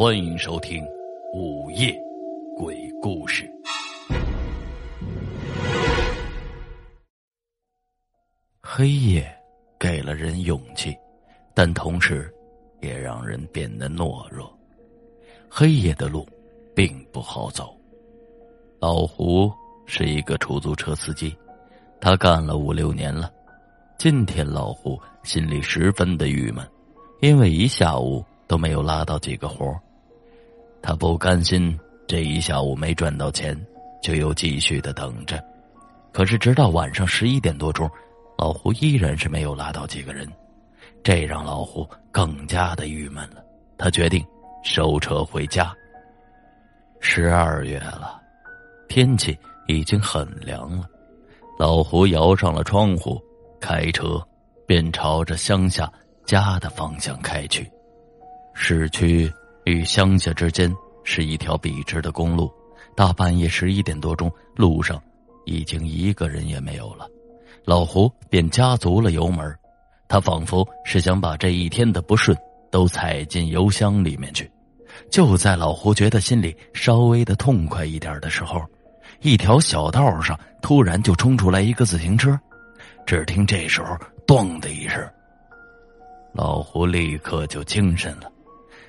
欢迎收听《午夜鬼故事》。黑夜给了人勇气，但同时也让人变得懦弱。黑夜的路并不好走。老胡是一个出租车司机，他干了五六年了。今天老胡心里十分的郁闷，因为一下午都没有拉到几个活他不甘心这一下午没赚到钱，就又继续的等着。可是直到晚上十一点多钟，老胡依然是没有拉到几个人，这让老胡更加的郁闷了。他决定收车回家。十二月了，天气已经很凉了，老胡摇上了窗户。开车，便朝着乡下家的方向开去。市区与乡下之间是一条笔直的公路。大半夜十一点多钟，路上已经一个人也没有了。老胡便加足了油门，他仿佛是想把这一天的不顺都踩进油箱里面去。就在老胡觉得心里稍微的痛快一点的时候，一条小道上突然就冲出来一个自行车。只听这时候“咚”的一声，老胡立刻就精神了。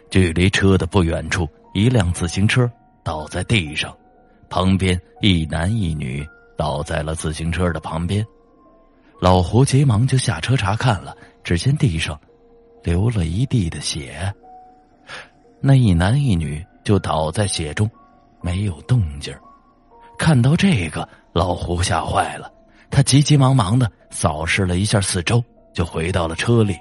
距离车的不远处，一辆自行车倒在地上，旁边一男一女倒在了自行车的旁边。老胡急忙就下车查看了，只见地上流了一地的血。那一男一女就倒在血中，没有动静看到这个，老胡吓坏了。他急急忙忙的扫视了一下四周，就回到了车里。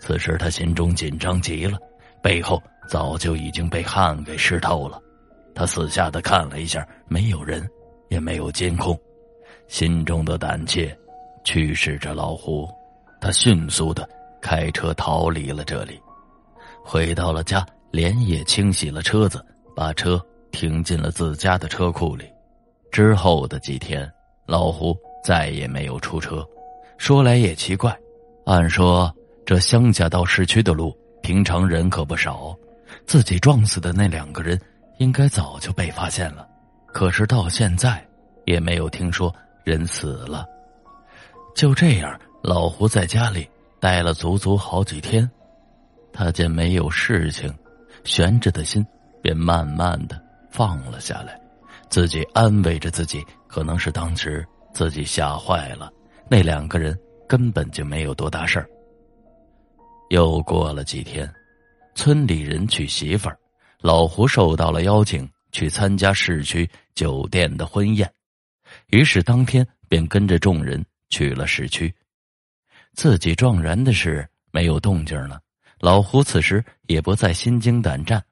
此时他心中紧张极了，背后早就已经被汗给湿透了。他四下的看了一下，没有人，也没有监控，心中的胆怯驱使着老胡，他迅速的开车逃离了这里，回到了家，连夜清洗了车子，把车停进了自家的车库里。之后的几天。老胡再也没有出车，说来也奇怪，按说这乡下到市区的路，平常人可不少，自己撞死的那两个人应该早就被发现了，可是到现在也没有听说人死了。就这样，老胡在家里待了足足好几天，他见没有事情，悬着的心便慢慢的放了下来。自己安慰着自己，可能是当时自己吓坏了。那两个人根本就没有多大事儿。又过了几天，村里人娶媳妇儿，老胡受到了邀请去参加市区酒店的婚宴，于是当天便跟着众人去了市区。自己撞人的事没有动静了，老胡此时也不再心惊胆战。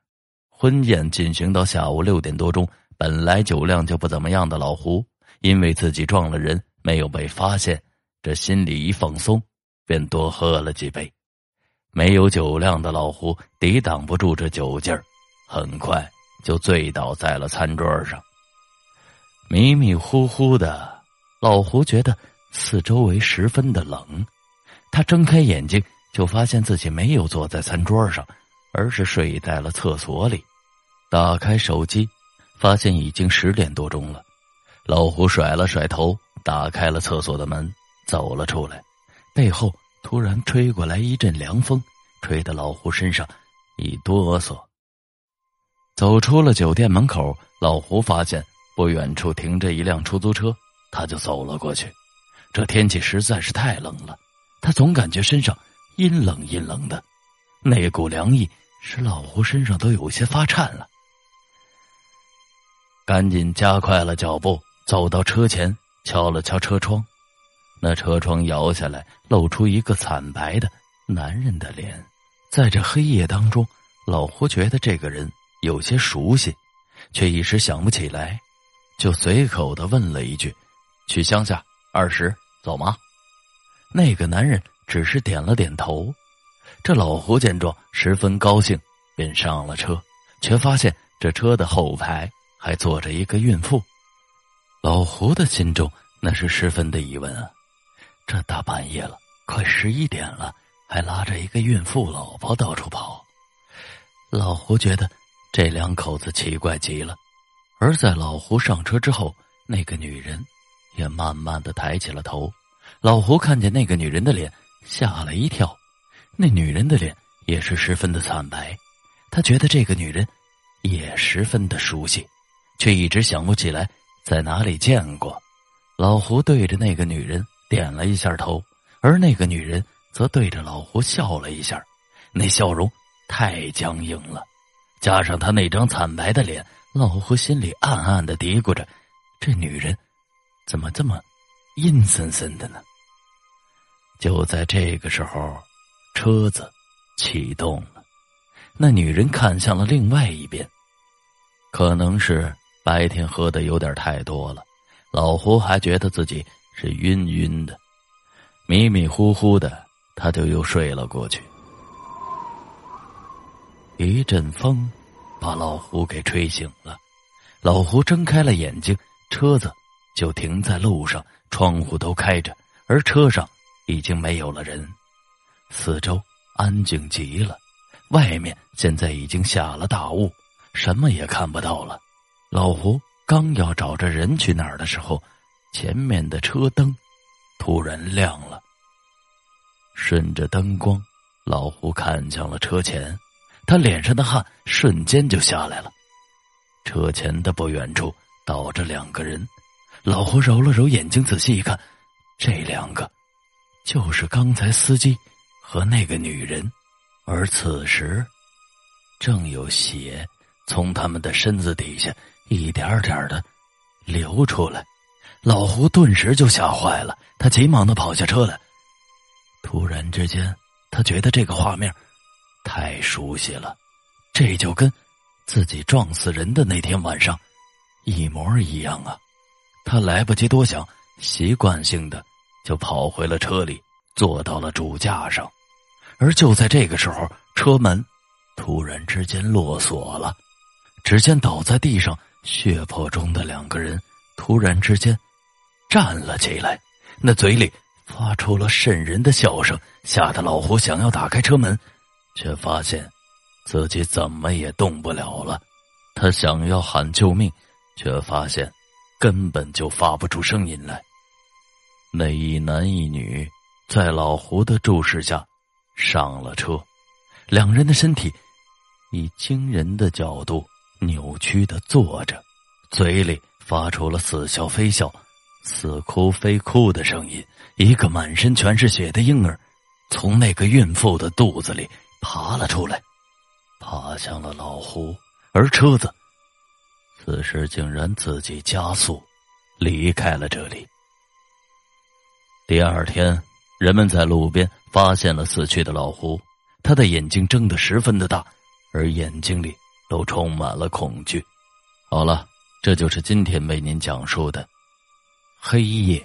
婚宴进行到下午六点多钟。本来酒量就不怎么样的老胡，因为自己撞了人没有被发现，这心里一放松，便多喝了几杯。没有酒量的老胡抵挡不住这酒劲儿，很快就醉倒在了餐桌上。迷迷糊糊的，老胡觉得四周围十分的冷，他睁开眼睛就发现自己没有坐在餐桌上，而是睡在了厕所里。打开手机。发现已经十点多钟了，老胡甩了甩头，打开了厕所的门，走了出来。背后突然吹过来一阵凉风，吹得老胡身上一哆嗦。走出了酒店门口，老胡发现不远处停着一辆出租车，他就走了过去。这天气实在是太冷了，他总感觉身上阴冷阴冷的，那股凉意使老胡身上都有些发颤了。赶紧加快了脚步，走到车前，敲了敲车窗。那车窗摇下来，露出一个惨白的男人的脸。在这黑夜当中，老胡觉得这个人有些熟悉，却一时想不起来，就随口的问了一句：“去乡下二十走吗？”那个男人只是点了点头。这老胡见状，十分高兴，便上了车，却发现这车的后排。还坐着一个孕妇，老胡的心中那是十分的疑问啊！这大半夜了，快十一点了，还拉着一个孕妇老婆到处跑，老胡觉得这两口子奇怪极了。而在老胡上车之后，那个女人也慢慢的抬起了头。老胡看见那个女人的脸，吓了一跳。那女人的脸也是十分的惨白，他觉得这个女人也十分的熟悉，却一直想不起来在哪里见过。老胡对着那个女人点了一下头，而那个女人则对着老胡笑了一下，那笑容太僵硬了，加上她那张惨白的脸。老胡心里暗暗的嘀咕着：“这女人怎么这么阴森森的呢？”就在这个时候，车子启动了。那女人看向了另外一边，可能是白天喝的有点太多了，老胡还觉得自己是晕晕的，迷迷糊糊的，他就又睡了过去。一阵风。把老胡给吹醒了，老胡睁开了眼睛，车子就停在路上，窗户都开着，而车上已经没有了人，四周安静极了，外面现在已经下了大雾，什么也看不到了。老胡刚要找着人去哪儿的时候，前面的车灯突然亮了，顺着灯光，老胡看向了车前。他脸上的汗瞬间就下来了。车前的不远处倒着两个人，老胡揉了揉眼睛，仔细一看，这两个就是刚才司机和那个女人，而此时正有血从他们的身子底下一点点的流出来。老胡顿时就吓坏了，他急忙的跑下车来。突然之间，他觉得这个画面。太熟悉了，这就跟自己撞死人的那天晚上一模一样啊！他来不及多想，习惯性的就跑回了车里，坐到了主驾上。而就在这个时候，车门突然之间落锁了，只见倒在地上血泊中的两个人突然之间站了起来，那嘴里发出了瘆人的笑声，吓得老胡想要打开车门。却发现自己怎么也动不了了，他想要喊救命，却发现根本就发不出声音来。那一男一女在老胡的注视下上了车，两人的身体以惊人的角度扭曲的坐着，嘴里发出了似笑非笑、似哭非哭的声音。一个满身全是血的婴儿从那个孕妇的肚子里。爬了出来，爬向了老胡，而车子此时竟然自己加速离开了这里。第二天，人们在路边发现了死去的老胡，他的眼睛睁得十分的大，而眼睛里都充满了恐惧。好了，这就是今天为您讲述的黑夜。